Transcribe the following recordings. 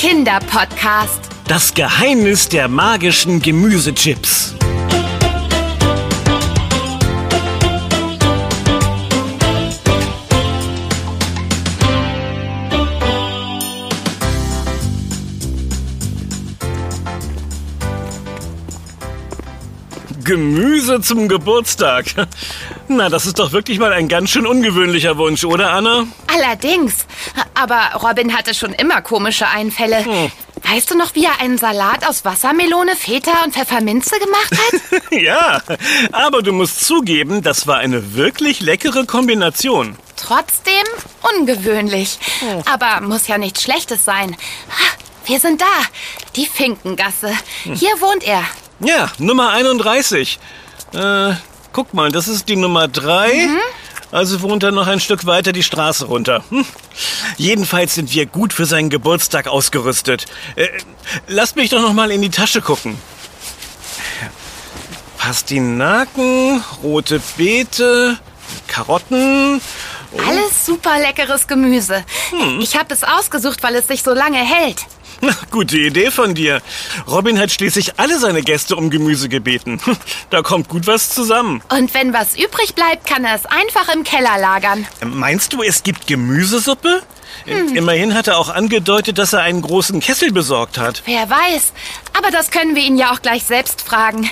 Kinderpodcast. Das Geheimnis der magischen Gemüsechips. Gemüse zum Geburtstag. Na, das ist doch wirklich mal ein ganz schön ungewöhnlicher Wunsch, oder Anna? Allerdings. Aber Robin hatte schon immer komische Einfälle. Hm. Weißt du noch, wie er einen Salat aus Wassermelone, Feta und Pfefferminze gemacht hat? ja, aber du musst zugeben, das war eine wirklich leckere Kombination. Trotzdem ungewöhnlich. Hm. Aber muss ja nichts Schlechtes sein. Wir sind da. Die Finkengasse. Hier wohnt er. Ja, Nummer 31. Äh, guck mal, das ist die Nummer 3. Also wohnt er noch ein Stück weiter die Straße runter. Hm. Jedenfalls sind wir gut für seinen Geburtstag ausgerüstet. Äh, lasst mich doch noch mal in die Tasche gucken. Pastinaken, rote Beete, Karotten. Alles super leckeres Gemüse. Ich habe es ausgesucht, weil es sich so lange hält. Na, gute Idee von dir. Robin hat schließlich alle seine Gäste um Gemüse gebeten. Da kommt gut was zusammen. Und wenn was übrig bleibt, kann er es einfach im Keller lagern. Meinst du, es gibt Gemüsesuppe? Immerhin hat er auch angedeutet, dass er einen großen Kessel besorgt hat. Wer weiß. Aber das können wir ihn ja auch gleich selbst fragen.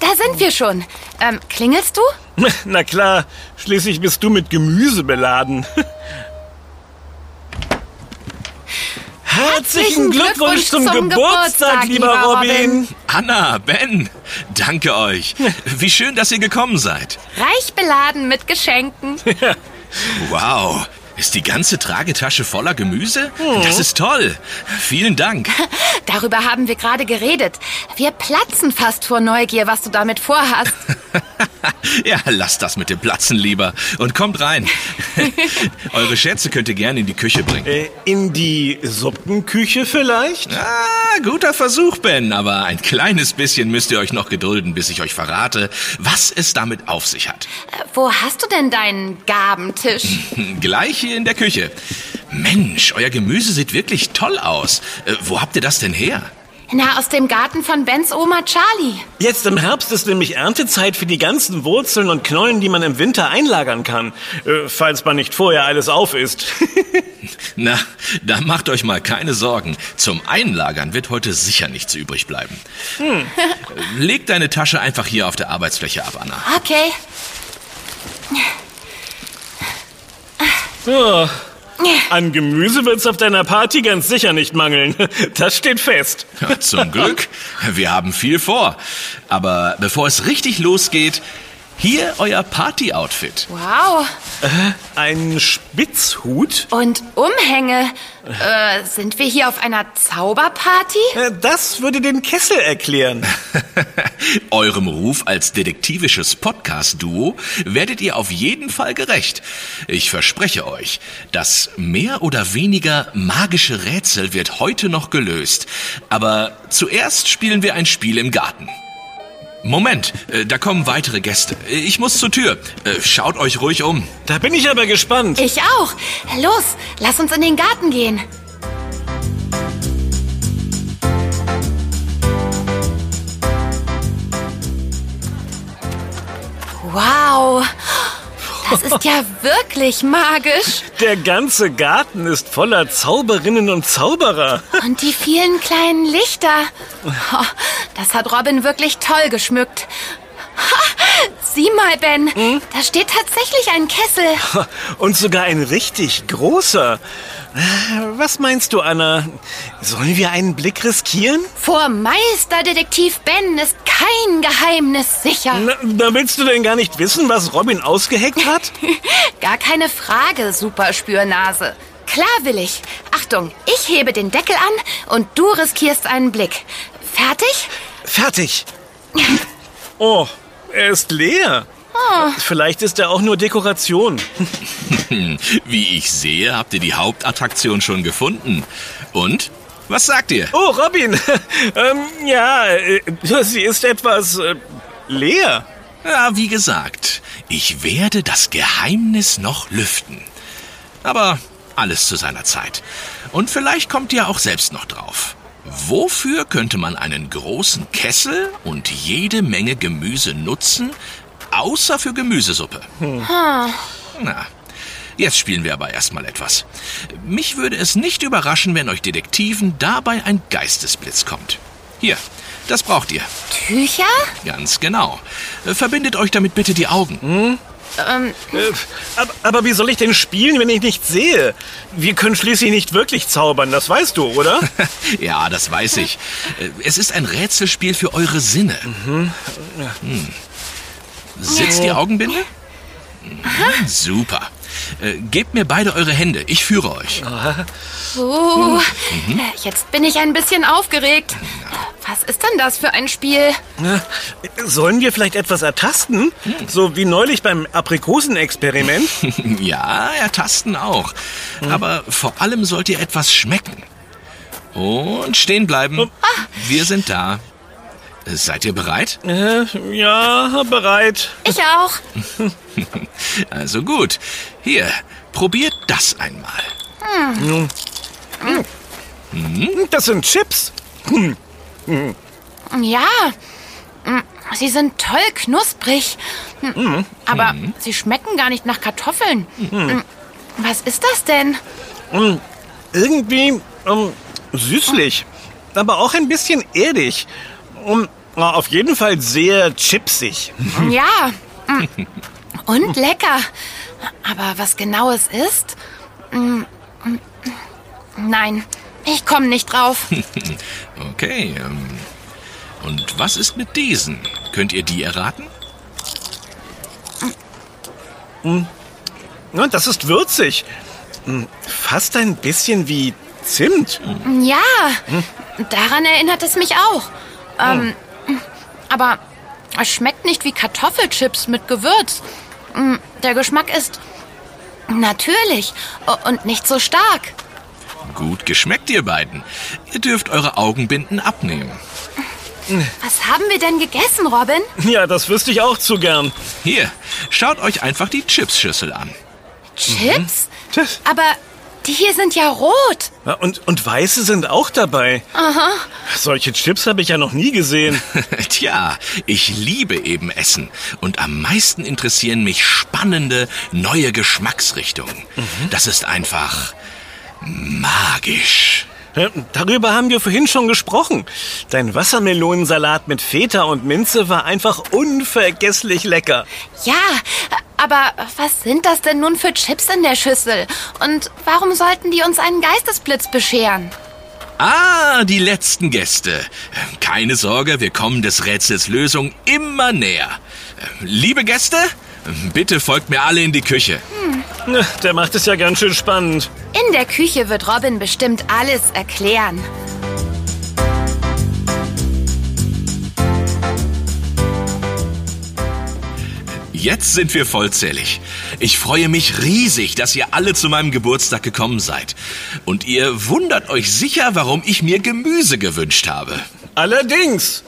Da sind wir schon. Ähm, klingelst du? Na klar, schließlich bist du mit Gemüse beladen. Herzlichen Glückwunsch zum, Geburtstag, lieber Robin. Anna, Ben, danke euch. Wie schön, dass ihr gekommen seid. Reich beladen mit Geschenken. Wow. Ist die ganze Tragetasche voller Gemüse? Das ist toll. Vielen Dank. Darüber haben wir gerade geredet. Wir platzen fast vor Neugier, was du damit vorhast. Ja, lasst das mit dem Platzen lieber und kommt rein. Eure Schätze könnt ihr gerne in die Küche bringen. Äh, in die Suppenküche vielleicht? Ah, guter Versuch, Ben, aber ein kleines bisschen müsst ihr euch noch gedulden, bis ich euch verrate, was es damit auf sich hat. Äh, Wo hast du denn deinen Gabentisch? Gleich hier in der Küche. Mensch, euer Gemüse sieht wirklich toll aus. Äh, wo habt ihr das denn her? Na, aus dem Garten von Bens Oma Charlie. Jetzt im Herbst ist nämlich Erntezeit für die ganzen Wurzeln und Knollen, die man im Winter einlagern kann. Äh, falls man nicht vorher alles auf isst. Na, da macht euch mal keine Sorgen. Zum Einlagern wird heute sicher nichts übrig bleiben. Äh, Leg deine Tasche einfach hier auf der Arbeitsfläche ab, Anna. Okay. Ja. An Gemüse wird's auf deiner Party ganz sicher nicht mangeln. Das steht fest. Ja, zum Glück. Wir haben viel vor. Aber bevor es richtig losgeht, hier euer Party-Outfit. Wow. Ein Spitzhut? Und Umhänge. Äh, sind wir hier auf einer Zauberparty? Äh, Das würde den Kessel erklären. Eurem Ruf als detektivisches Podcast-Duo werdet ihr auf jeden Fall gerecht. Ich verspreche euch, das mehr oder weniger magische Rätsel wird heute noch gelöst. Aber zuerst spielen wir ein Spiel im Garten. Moment, äh, da kommen weitere Gäste. Ich muss zur Tür. Äh, Schaut euch ruhig um. Da bin ich aber gespannt. Ich auch. Los, lass uns in den Garten gehen. Wow. Das ist ja wirklich magisch. Der ganze Garten ist voller Zauberinnen und Zauberer. Und die vielen kleinen Lichter. Oh, das hat Robin wirklich toll geschmückt. Ha, sieh mal, Ben. Da steht tatsächlich ein Kessel. Und sogar ein richtig großer. Was meinst du, Anna? Sollen wir einen Blick riskieren? Vor Meisterdetektiv Ben ist kein Geheimnis sicher. Na, da willst du denn gar nicht wissen, was Robin ausgeheckt hat? Gar keine Frage, Superspürnase. Klar will ich. Achtung, ich hebe den Deckel an und du riskierst einen Blick. Fertig? Fertig. Oh, er ist leer. Vielleicht ist er auch nur Dekoration. Wie ich sehe, habt ihr die Hauptattraktion schon gefunden. Und? Was sagt ihr? Oh, Robin. ähm, ja, äh, sie ist etwas äh, leer. Ja, wie gesagt, ich werde das Geheimnis noch lüften. Aber Alles zu seiner Zeit. Und vielleicht kommt ihr auch selbst noch drauf. Wofür könnte man einen großen Kessel und jede Menge Gemüse nutzen, außer für Gemüsesuppe? Na, jetzt spielen wir aber erstmal etwas. Mich würde es nicht überraschen, wenn euch Detektiven dabei ein Geistesblitz kommt. Hier, das braucht ihr. Tücher? Ganz genau. Verbindet euch damit bitte die Augen. Ähm, Äh, aber, aber wie soll ich denn spielen, wenn ich nicht sehe? Wir können schließlich nicht wirklich zaubern, das weißt du, oder? Ja, das weiß ich. Äh, Es ist ein Rätselspiel für eure Sinne. Hm. Sitzt die Augenbinde? Mhm, Super. Äh, Gebt mir beide eure Hände. Ich führe euch. uh, jetzt bin ich ein bisschen aufgeregt. Was ist denn das für ein Spiel? Sollen wir vielleicht etwas ertasten? So wie neulich beim Aprikosenexperiment? Ja, ertasten auch. Aber vor allem sollt ihr etwas schmecken. Und stehen bleiben. Wir sind da. Seid ihr bereit? äh, ja, bereit. Ich auch. Also gut. Hier, probiert das einmal. Das sind Chips. Ja, mm, sie sind toll knusprig. Mm, Aber sie schmecken gar nicht nach Kartoffeln. Mm, Was ist das denn? Irgendwie ähm, süßlich, aber auch ein bisschen erdig. Und auf jeden Fall sehr chipsig. Ja. mm, Und lecker. Aber was genau es ist? Mm, mm, Nein, ich komme nicht drauf. Okay. Ähm, und was ist mit diesen? Könnt ihr die erraten? Ja, das ist würzig. Hm, Fast ein bisschen wie Zimt. Ja, daran erinnert es mich auch. Ähm, Aber es schmeckt nicht wie Kartoffelchips mit Gewürz. Mm, Der Geschmack ist natürlich und nicht so stark. Gut geschmeckt, ihr beiden. Ihr dürft eure Augenbinden abnehmen. Was haben wir denn gegessen, Robin? Ja, das wüsste ich auch zu gern. Hier, schaut euch einfach die Chipsschüssel an. Chips? Tschüss. Aber die hier sind ja rot. Ja, Und, und Weiße sind auch dabei. Aha. Solche Chips habe ich ja noch nie gesehen. Tja, ich liebe eben Essen. Und am meisten interessieren mich spannende, neue Geschmacksrichtungen. Das ist einfach magisch. Darüber haben wir vorhin schon gesprochen. Dein Wassermelonensalat mit Feta und Minze war einfach unvergesslich lecker. Ja, aber was sind das denn nun für Chips in der Schüssel? Und warum sollten die uns einen Geistesblitz bescheren? Ah, die letzten Gäste. Keine Sorge, wir kommen des Rätsels Lösung immer näher. Liebe Gäste, bitte folgt mir alle in die Küche. Na, Der macht es ja ganz schön spannend. In der Küche wird Robin bestimmt alles erklären. Jetzt sind wir vollzählig. Ich freue mich riesig, dass ihr alle zu meinem Geburtstag gekommen seid. Und ihr wundert euch sicher, warum ich mir Gemüse gewünscht habe. Allerdings.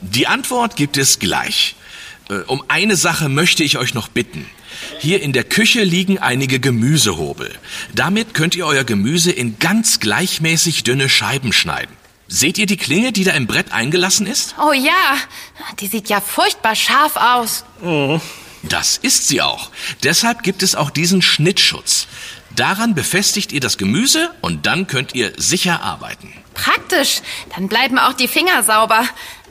Die Antwort gibt es gleich. Äh, Um eine Sache möchte ich euch noch bitten. Hier in der Küche liegen einige Gemüsehobel. Damit könnt ihr euer Gemüse in ganz gleichmäßig dünne Scheiben schneiden. Seht ihr die Klinge, die da im Brett eingelassen ist? Oh ja, die sieht ja furchtbar scharf aus. Das ist sie auch. Deshalb gibt es auch diesen Schnittschutz. Daran befestigt ihr das Gemüse und dann könnt ihr sicher arbeiten. Praktisch, dann bleiben auch die Finger sauber.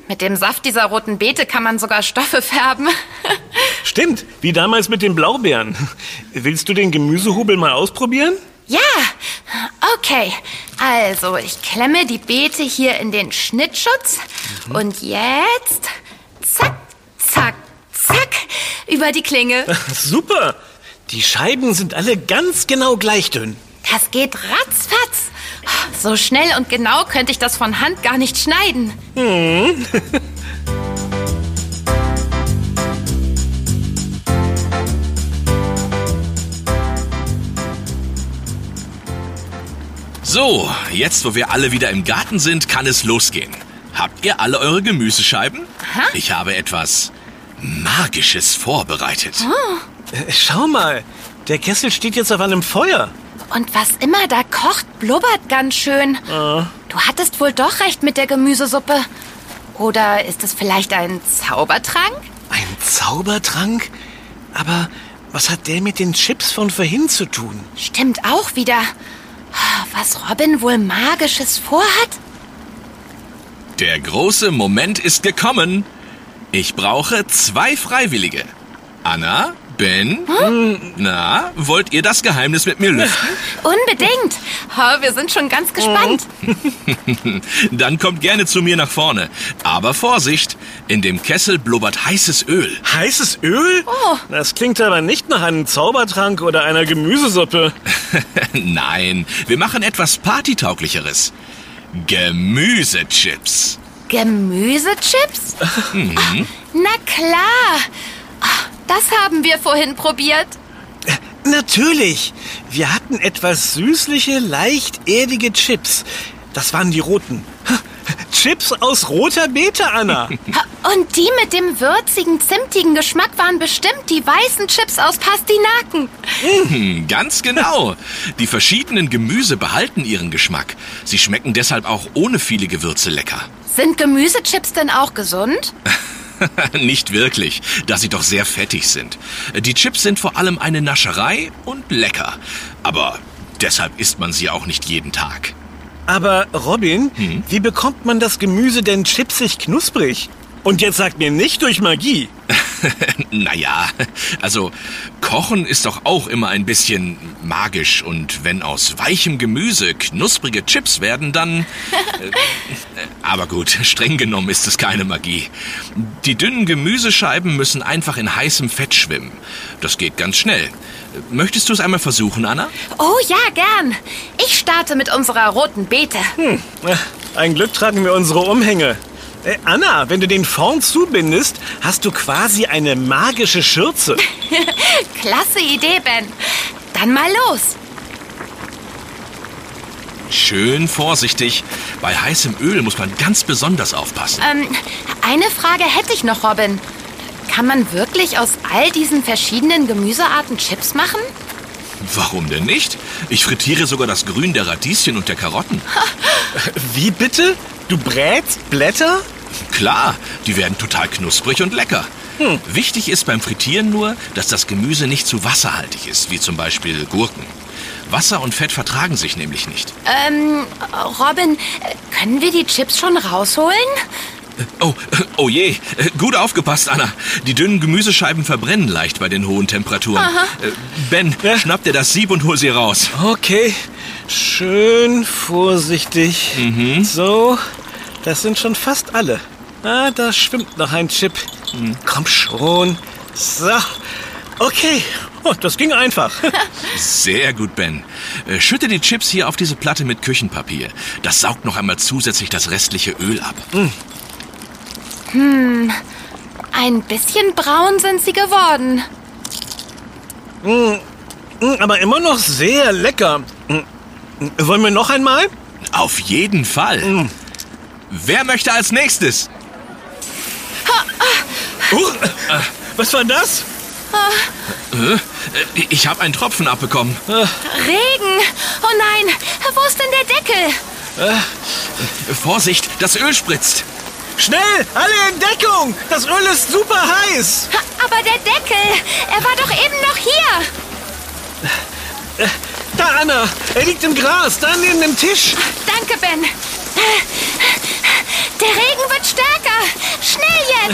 Mit dem Saft dieser roten Beete kann man sogar Stoffe färben. Stimmt, wie damals mit den Blaubeeren. Willst du den Gemüsehobel mal ausprobieren? ja, okay. Also, ich klemme die Beete hier in den Schnittschutz. Und jetzt, zack, zack, zack, über die Klinge. Super. Die Scheiben sind alle ganz genau gleich dünn. Das geht ratzfatz. So schnell und genau könnte ich das von Hand gar nicht schneiden. So, jetzt wo wir alle wieder im Garten sind, kann es losgehen. Habt ihr alle eure Gemüsescheiben? Ich habe etwas Magisches vorbereitet. Äh, Schau mal, der Kessel steht jetzt auf einem Feuer. Und was immer da kocht, blubbert ganz schön. Du hattest wohl doch recht mit der Gemüsesuppe. Oder ist es vielleicht ein Zaubertrank? Ein Zaubertrank? Aber was hat der mit den Chips von vorhin zu tun? Stimmt auch wieder. Was Robin wohl Magisches vorhat? Der große Moment ist gekommen. Ich brauche zwei Freiwillige. Anna, Ben, na, wollt ihr das Geheimnis mit mir lüften? Unbedingt. Oh, wir sind schon ganz gespannt. Dann kommt gerne zu mir nach vorne. Aber Vorsicht, in dem Kessel blubbert heißes Öl. Heißes Öl? Oh. Das klingt aber nicht nach einem Zaubertrank oder einer Gemüsesuppe. Nein, wir machen etwas Partytauglicheres. Gemüsechips. Gemüsechips? Ah, na klar. Ah, Das haben wir vorhin probiert. Natürlich. Wir hatten etwas süßliche, leicht erdige Chips. Das waren die roten. Chips aus roter Beete, Anna. Ha, Und die mit dem würzigen, zimtigen Geschmack waren bestimmt die weißen Chips aus Pastinaken. Hm, Ganz genau. Die verschiedenen Gemüse behalten ihren Geschmack. Sie schmecken deshalb auch ohne viele Gewürze lecker. Sind Gemüsechips denn auch gesund? Nicht wirklich, da sie doch sehr fettig sind. Die Chips sind vor allem eine Nascherei und lecker. Aber deshalb isst man sie auch nicht jeden Tag. Aber Robin, wie bekommt man das Gemüse denn chipsig knusprig? Und jetzt sagt mir nicht durch Magie. naja, also Kochen ist doch auch immer ein bisschen magisch. Und wenn aus weichem Gemüse knusprige Chips werden, dann... Äh, aber gut, streng genommen ist es keine Magie. Die dünnen Gemüsescheiben müssen einfach in heißem Fett schwimmen. Das geht ganz schnell. Möchtest du es einmal versuchen, Anna? Oh ja, gern. Ich starte mit unserer roten Beete. Hm, ein Glück tragen wir unsere Umhänge. Äh, Anna, wenn du den vorn zubindest, hast du quasi eine magische Schürze. Klasse Idee, Ben. Dann mal los. Schön vorsichtig. Bei heißem Öl muss man ganz besonders aufpassen. Ähm, eine Frage hätte ich noch, Robin. Kann man wirklich aus all diesen verschiedenen Gemüsearten Chips machen? Warum denn nicht? Ich frittiere sogar das Grün der Radieschen und der Karotten. Wie bitte? Du brätst Blätter? Klar, die werden total knusprig und lecker. Wichtig ist beim Frittieren nur, dass das Gemüse nicht zu wasserhaltig ist, wie zum Beispiel Gurken. Wasser und Fett vertragen sich nämlich nicht. Ähm, Robin, äh, können wir die Chips schon rausholen? Oh, oh je, gut aufgepasst, Anna. Die dünnen Gemüsescheiben verbrennen leicht bei den hohen Temperaturen. Äh, Ben, Ja? schnapp dir das Sieb und hol sie raus. Okay, schön vorsichtig. So, das sind schon fast alle. Ah, da schwimmt noch ein Chip. Komm schon. So, okay. Oh, das ging einfach. Sehr gut, Ben. Äh, Schütte die Chips hier auf diese Platte mit Küchenpapier. Das saugt noch einmal zusätzlich das restliche Öl ab. Ein bisschen braun sind sie geworden. Mm, Aber immer noch sehr lecker. Mm, Wollen wir noch einmal? Auf jeden Fall. Wer möchte als nächstes? Uh, was war das? Äh, Ich habe einen Tropfen abbekommen. Regen! Oh nein, wo ist denn der Deckel? Vorsicht, das Öl spritzt. Schnell, alle in Deckung! Das Öl ist super heiß! Aber der Deckel, er war doch eben noch hier. Da, Anna, er liegt im Gras, da neben dem Tisch. Danke, Ben. Stärker. Schnell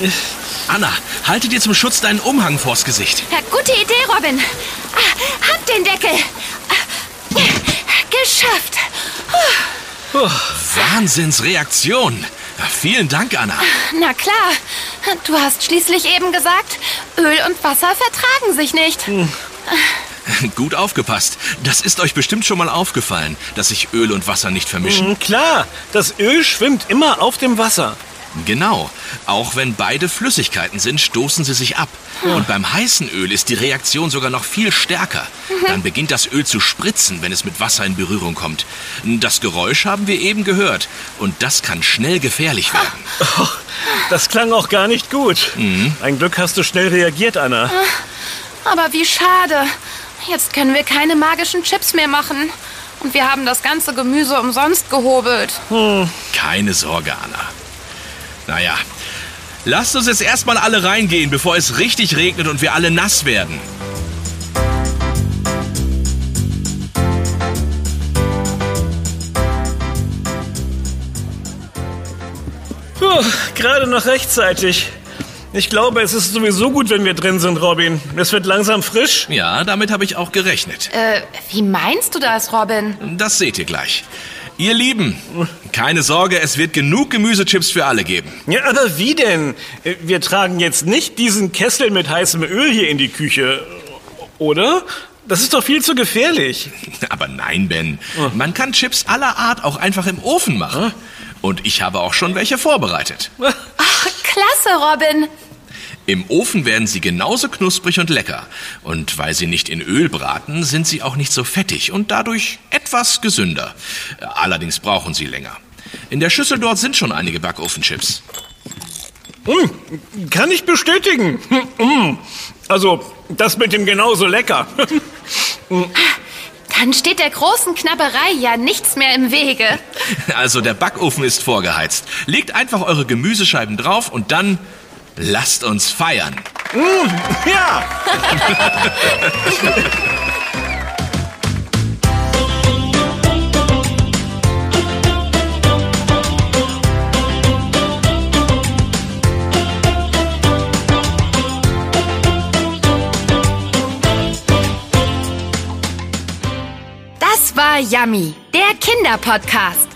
jetzt. Anna, halte dir zum Schutz deinen Umhang vors Gesicht. Ja, gute Idee, Robin. Ah, Hab den Deckel. Ah, Geschafft. Wahnsinnsreaktion. Ja, vielen Dank, Anna. Na klar. Du hast schließlich eben gesagt, Öl und Wasser vertragen sich nicht. Gut aufgepasst. Das ist euch bestimmt schon mal aufgefallen, dass sich Öl und Wasser nicht vermischen. Hm, Klar, das Öl schwimmt immer auf dem Wasser. Genau. Auch wenn beide Flüssigkeiten sind, stoßen sie sich ab. Und beim heißen Öl ist die Reaktion sogar noch viel stärker. Dann beginnt das Öl zu spritzen, wenn es mit Wasser in Berührung kommt. Das Geräusch haben wir eben gehört. Und das kann schnell gefährlich werden. Das klang auch gar nicht gut. Ein Glück hast du schnell reagiert, Anna. Aber wie schade. Jetzt können wir keine magischen Chips mehr machen. Und wir haben das ganze Gemüse umsonst gehobelt. Keine Sorge, Anna. Naja, lasst uns jetzt erstmal alle reingehen, bevor es richtig regnet und wir alle nass werden. Puh, gerade noch rechtzeitig. Ich glaube, es ist sowieso gut, wenn wir drin sind, Robin. Es wird langsam frisch. Ja, damit habe ich auch gerechnet. Äh, wie meinst du das, Robin? Das seht ihr gleich. Ihr Lieben, keine Sorge, es wird genug Gemüsechips für alle geben. Ja, aber wie denn? Äh, Wir tragen jetzt nicht diesen Kessel mit heißem Öl hier in die Küche, oder? Das ist doch viel zu gefährlich. Aber nein, Ben. Man kann Chips aller Art auch einfach im Ofen machen. Und ich habe auch schon welche vorbereitet. Ach, klasse, Robin. Im Ofen werden sie genauso knusprig und lecker. Und weil sie nicht in Öl braten, sind sie auch nicht so fettig und dadurch etwas gesünder. Allerdings brauchen sie länger. In der Schüssel dort sind schon einige Backofenchips. Mm, kann ich bestätigen. Mm. Also, das mit dem genauso lecker. Dann steht der großen Knabberei ja nichts mehr im Wege. Also der Backofen ist vorgeheizt. Legt einfach eure Gemüsescheiben drauf und dann lasst uns feiern. ja! Das war Yummy, der Kinderpodcast.